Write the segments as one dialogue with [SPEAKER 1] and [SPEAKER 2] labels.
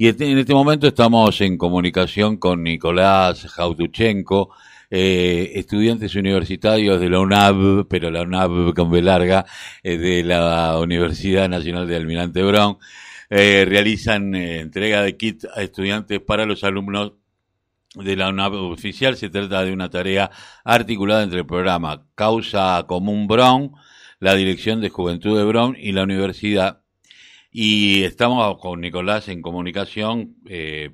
[SPEAKER 1] Y en este momento estamos en comunicación con Nicolás Jautuchenko, eh, estudiantes universitarios de la UNAB, pero la UNAB con B larga, eh, de la Universidad Nacional de Almirante Brown, eh, realizan entrega de kit a estudiantes para los alumnos de la UNAB oficial. Se trata de una tarea articulada entre el programa Causa Común Brown, la Dirección de Juventud de Brown y la Universidad. Y estamos con Nicolás en comunicación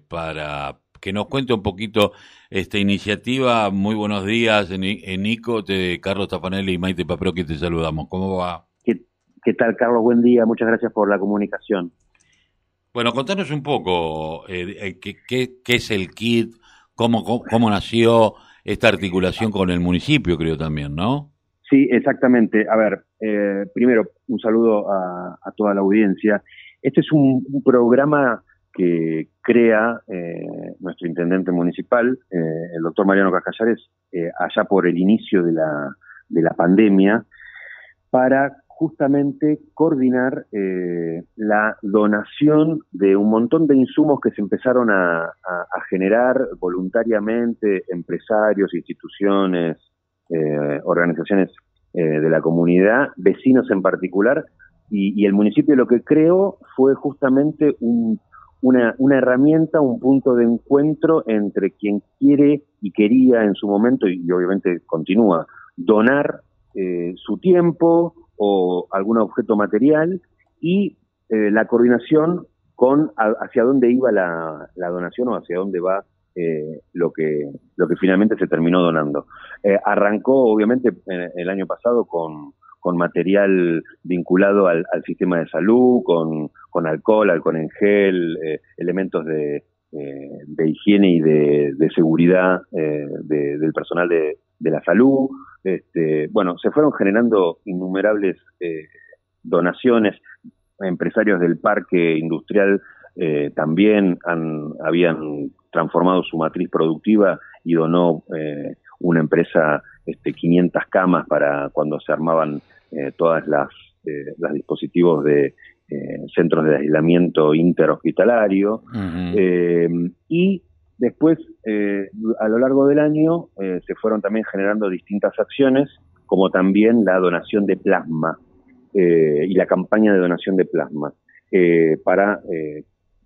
[SPEAKER 1] para que nos cuente un poquito esta iniciativa. Muy buenos días, Nico, de Carlos Tafanelli y Maite que te saludamos. ¿Cómo va?
[SPEAKER 2] ¿Qué, tal, Carlos? Buen día, muchas gracias por la comunicación.
[SPEAKER 1] Bueno, contanos un poco eh, eh, qué, qué, es el KIT, cómo, cómo, nació esta articulación con el municipio, creo también, ¿no?
[SPEAKER 2] Sí, exactamente. A ver, eh, primero, un saludo a, toda la audiencia. Este es un programa que crea eh, nuestro intendente municipal, eh, el doctor Mariano Cascallares, eh, allá por el inicio de la, de la pandemia, para justamente coordinar la donación de un montón de insumos que se empezaron a, generar voluntariamente empresarios, instituciones, organizaciones de la comunidad, vecinos en particular, y, y el municipio lo que creó fue justamente un una, una herramienta, un punto de encuentro entre quien quiere y quería en su momento, y, obviamente continúa, donar eh, su tiempo o algún objeto material y eh, la coordinación con hacia dónde iba la, la, donación o hacia dónde va eh, lo que lo que finalmente se terminó donando. arrancó obviamente el año pasado con con material vinculado al, sistema de salud, con, con, alcohol, alcohol en gel, eh, elementos de, eh, de, higiene y de, seguridad eh, del personal de, la salud. Este, bueno, se fueron generando innumerables donaciones. Empresarios del parque industrial también han, habían transformado su matriz productiva y donó una empresa este, 500 camas para cuando se armaban eh, todas las eh, los dispositivos de eh, centros de aislamiento interhospitalario. Y después a lo largo del año se fueron también generando distintas acciones como también la donación de plasma y la campaña de donación de plasma para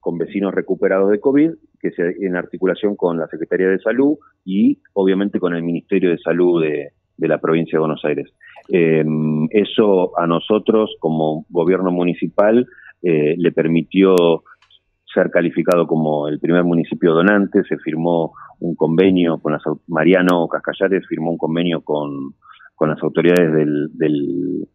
[SPEAKER 2] con vecinos recuperados de COVID, que se, en articulación con la Secretaría de Salud y obviamente con el Ministerio de Salud de, de la provincia de Buenos Aires. Eh, eso a nosotros como gobierno municipal eh, le permitió ser calificado como el primer municipio donante, se firmó un convenio con las Mariano Cascallares firmó un convenio con, con las autoridades del, del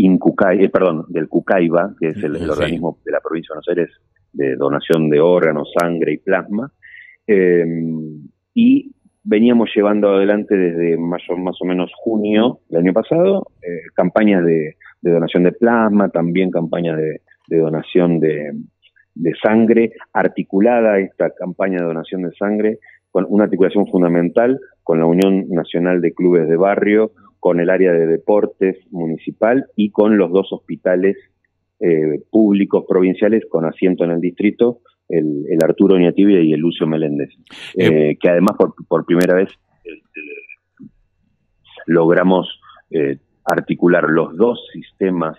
[SPEAKER 2] eh, perdón, del CUCAIBA, que es el, organismo de la provincia de Buenos Aires de donación de órganos, sangre y plasma, eh, y veníamos llevando adelante desde más o, más o menos junio del año pasado, eh, campañas de, donación de plasma, también campañas de, donación de, sangre, articulada esta campaña de donación de sangre con una articulación fundamental con la Unión Nacional de Clubes de Barrio, con el área de deportes municipal y con los dos hospitales eh, públicos provinciales con asiento en el distrito, el, Arturo Niatibia y el Lucio Meléndez, eh, eh, que además por, primera vez este, logramos eh, articular los dos sistemas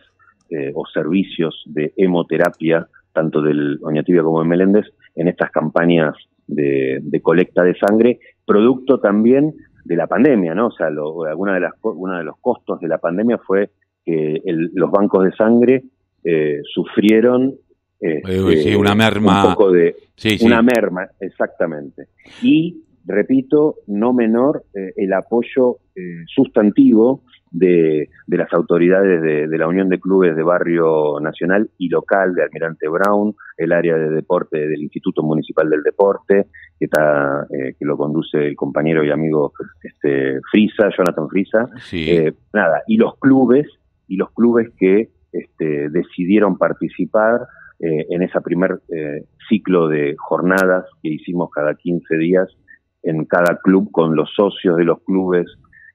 [SPEAKER 2] o servicios de hemoterapia, tanto del Oñatibia como de Meléndez, en estas campañas de, colecta de sangre, producto también de la pandemia, ¿no? O sea, alguna de las, uno de los costos de la pandemia fue que los bancos de sangre sufrieron
[SPEAKER 1] este, una merma.
[SPEAKER 2] Un poco de. Una merma, exactamente. Y, repito, no menor eh, el apoyo eh, sustantivo de, de, las autoridades de, la Unión de Clubes de Barrio Nacional y Local de Almirante Brown, el área de deporte del Instituto Municipal del Deporte, que, está, eh, que lo conduce el compañero y amigo este, Frisa, Jonathan Frisa. nada, y los clubes, y los clubes que este, decidieron participar eh, en ese primer eh, ciclo de jornadas que hicimos cada 15 días en cada club con los socios de los clubes,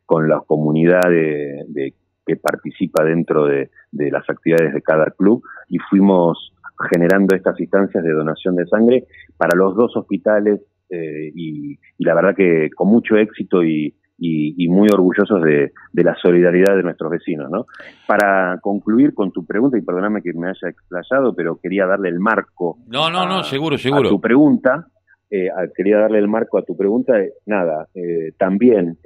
[SPEAKER 2] con la comunidad de, que participa dentro de, las actividades de cada club y fuimos generando estas instancias de donación de sangre para los dos hospitales eh, y, la verdad que con mucho éxito y, muy orgullosos de, la solidaridad de nuestros vecinos. ¿no? Para concluir con tu pregunta, y perdóname que me haya explayado, pero quería darle el marco
[SPEAKER 1] no, no, no, seguro, seguro.
[SPEAKER 2] a tu pregunta. Eh, quería darle el marco a tu pregunta. nada, también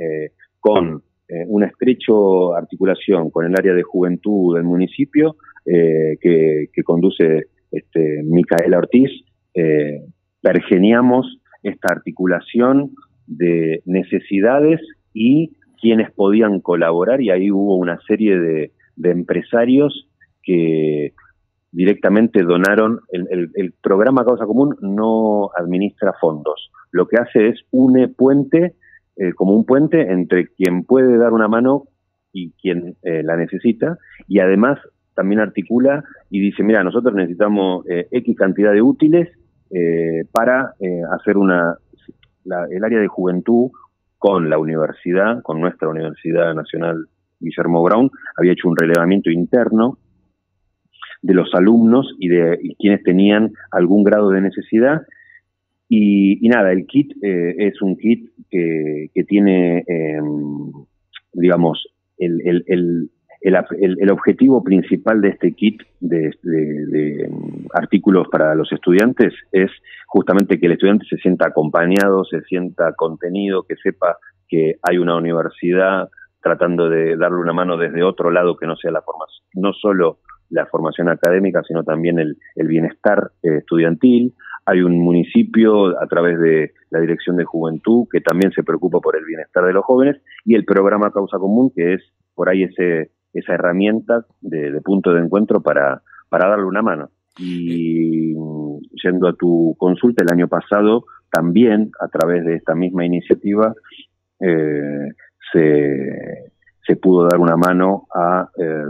[SPEAKER 2] con una estrecha articulación con el área de juventud del municipio, eh, que, conduce este, Micaela Ortiz, eh, pergeniamos esta articulación de necesidades y quienes podían colaborar y ahí hubo una serie de, empresarios que directamente donaron, el, programa Causa Común no administra fondos, lo que hace es une puente, eh, como un puente entre quien puede dar una mano y quien la necesita, y además también articula y dice, mira, nosotros necesitamos eh, X cantidad de útiles eh, para eh, hacer una, el área de juventud con la universidad, con nuestra Universidad Nacional Guillermo Brown, había hecho un relevamiento interno de los alumnos y de quienes tenían algún grado de necesidad. Y, nada, el kit es un kit que, que tiene, em, digamos, el, el, el, objetivo principal de este kit de, mm, artículos para los estudiantes es justamente que el estudiante se sienta acompañado, se sienta contenido, que sepa que hay una universidad tratando de darle una mano desde otro lado que no sea la formación, no solo la formación académica, sino también el, bienestar eh, estudiantil. Hay un municipio a través de la Dirección de Juventud que también se preocupa por el bienestar de los jóvenes y el programa Causa Común, que es por ahí ese esa herramienta de, punto de encuentro para, para darle una mano. Y yendo a tu consulta, el año pasado también, a través de esta misma iniciativa, eh, se, se, pudo dar una mano a eh,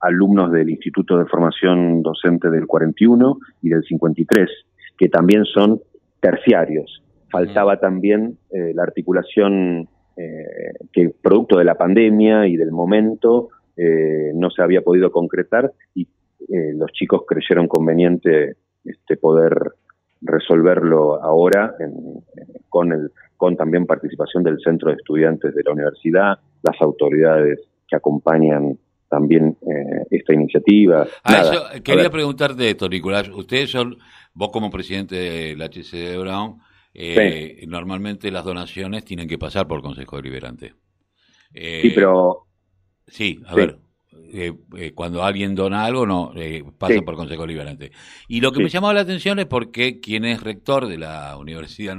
[SPEAKER 2] alumnos del Instituto de Formación Docente del 41 y del 53, que también son terciarios. Faltaba también eh, la articulación que producto de la pandemia y del momento eh, no se había podido concretar y eh, los chicos creyeron conveniente este, poder resolverlo ahora con, el, con también participación del Centro de Estudiantes de la Universidad, las autoridades que acompañan también eh, esta iniciativa.
[SPEAKER 1] Ah, quería preguntarte esto, Nicolás. Ustedes son, vos como presidente del HCD Brown, normalmente las donaciones tienen que pasar por Consejo Deliberante.
[SPEAKER 2] sí, pero
[SPEAKER 1] Sí, a ver. Eh, eh, cuando alguien dona algo, no eh, pasa por Consejo Liberante. Y lo que me llamaba la atención es porque quien es rector de la universidad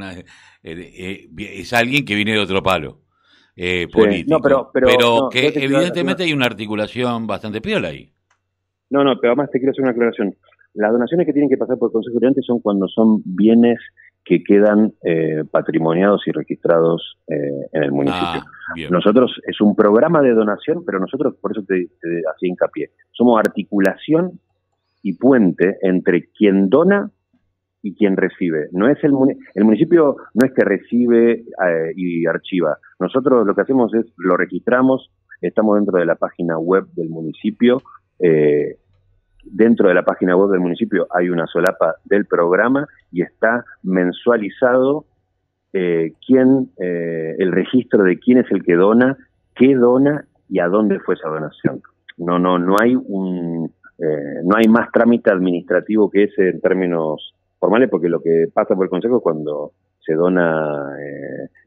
[SPEAKER 1] es alguien que viene de otro palo político. pero, que evidentemente hay una articulación bastante piola ahí.
[SPEAKER 2] No, no, pero además te quiero hacer una aclaración. Las donaciones que tienen que pasar por el Consejo Liberante son cuando son bienes que quedan eh, patrimoniados y registrados eh, en el municipio. Ah, nosotros, es un programa de donación, pero nosotros, por eso te, hacía hincapié, somos articulación y puente entre quien dona y quien recibe. No es el, el municipio no es que recibe eh, y archiva. Nosotros lo que hacemos es lo registramos, estamos dentro de la página web del municipio, eh, dentro de la página web del municipio hay una solapa del programa y está mensualizado eh, quién, eh, el registro de quién es el que dona, qué dona y a dónde fue esa donación. No, no, no hay un, eh, no hay más trámite administrativo que ese en términos formales, porque lo que pasa por el consejo cuando se dona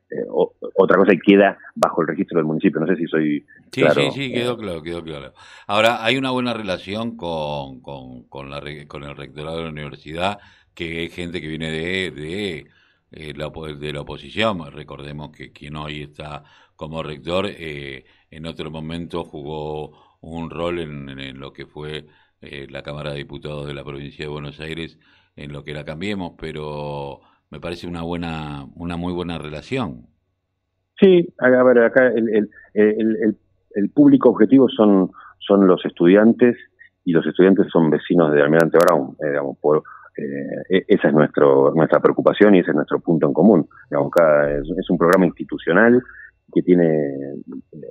[SPEAKER 2] eh, eh, otra cosa y queda bajo el registro del municipio. No sé si soy
[SPEAKER 1] sí, Sí, sí, quedó claro, quedó claro. Ahora, hay una buena relación con, con, con, la, con el rectorado de la universidad, que es gente que viene de, de, eh, la, de la oposición. Recordemos que quien hoy está como rector, eh, en otro momento jugó un rol en, lo que fue la Cámara de Diputados de la provincia de Buenos Aires, en lo que la cambiemos, pero me parece una buena, una muy buena relación.
[SPEAKER 2] Sí, a ver, acá el, el, el, público objetivo son, son los estudiantes y los estudiantes son vecinos de Almirante Brown, eh, digamos, por, eh, e, esa es nuestro, nuestra preocupación y ese es nuestro punto en común. Digamos, es, un programa institucional que tiene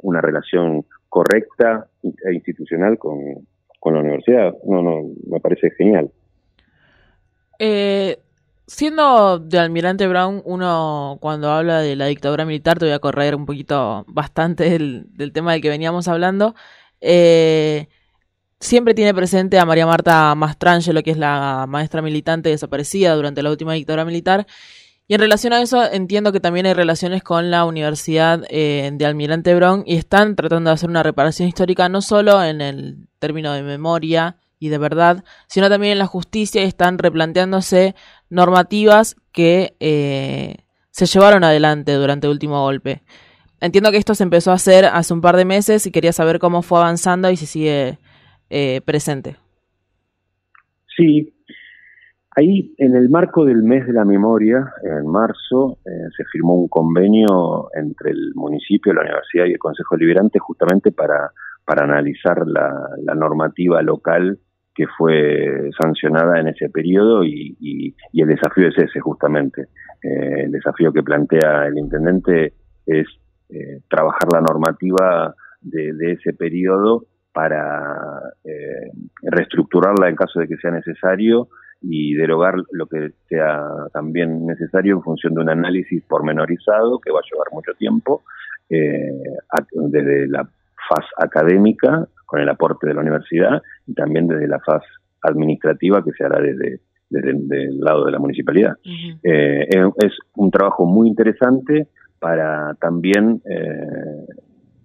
[SPEAKER 2] una relación correcta e institucional con, con la universidad. No, no, me parece genial.
[SPEAKER 3] Eh, siendo de Almirante Brown, uno cuando habla de la dictadura militar, te voy a correr un poquito bastante del, del tema del que veníamos hablando. Eh, siempre tiene presente a María Marta Mastrangelo, que es la maestra militante desaparecida durante la última dictadura militar. Y en relación a eso, entiendo que también hay relaciones con la Universidad eh, de Almirante Brown y están tratando de hacer una reparación histórica no solo en el término de memoria y de verdad, sino también en la justicia y están replanteándose normativas que eh, se llevaron adelante durante el último golpe. Entiendo que esto se empezó a hacer hace un par de meses y quería saber cómo fue avanzando y si sigue eh, presente.
[SPEAKER 2] Sí, ahí en el marco del mes de la memoria, en marzo, eh, se firmó un convenio entre el municipio, la universidad y el Consejo Liberante justamente para, para analizar la, la normativa local que fue sancionada en ese periodo y, y, el desafío es ese justamente. Eh, el desafío que plantea el intendente es eh, trabajar la normativa de, de ese periodo para eh, reestructurarla en caso de que sea necesario y derogar lo que sea también necesario en función de un análisis pormenorizado que va a llevar mucho tiempo eh, desde la faz académica con el aporte de la universidad y también desde la faz administrativa que se hará desde, desde, desde el lado de la municipalidad. Uh -huh. eh, es un trabajo muy interesante para también eh,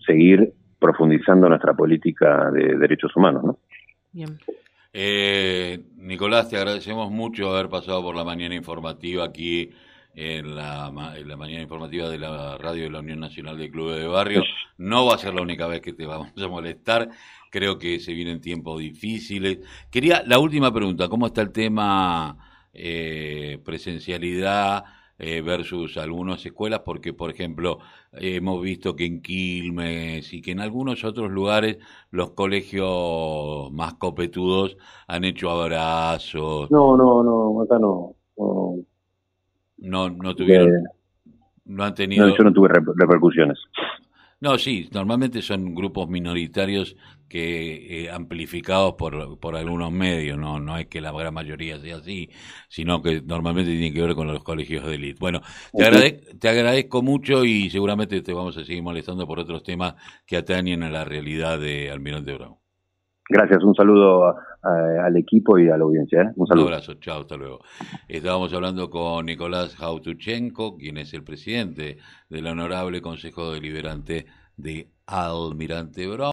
[SPEAKER 2] seguir profundizando nuestra política de derechos humanos. ¿no?
[SPEAKER 1] Bien. Eh, Nicolás, te agradecemos mucho haber pasado por la mañana informativa aquí en la, en la, mañana informativa de la radio de la Unión Nacional de Clubes de Barrio. No va a ser la única vez que te vamos a molestar. Creo que se vienen tiempos difíciles. Quería la última pregunta, ¿cómo está el tema eh, presencialidad? eh, versus algunas escuelas, porque, por ejemplo, hemos visto que en Quilmes y que en algunos otros lugares los colegios más copetudos han hecho abrazos.
[SPEAKER 2] No, no, no, acá no. No,
[SPEAKER 1] no, no tuvieron. Eh, no han tenido.
[SPEAKER 2] No, yo no tuve repercusiones.
[SPEAKER 1] No, sí, normalmente son grupos minoritarios que eh, amplificados por, por algunos medios, no no es que la gran mayoría sea así, sino que normalmente tiene que ver con los colegios de élite. Bueno, te, agrade te agradezco mucho y seguramente te vamos a seguir molestando por otros temas que atañen a la realidad de Almirante Brown.
[SPEAKER 2] Gracias, un saludo a, al equipo y a la audiencia. ¿eh? Un saludo.
[SPEAKER 1] Un abrazo, chao, hasta luego. Estábamos hablando con Nicolás Jautuchenko, quien es el presidente del Honorable Consejo Deliberante de Almirante Brown.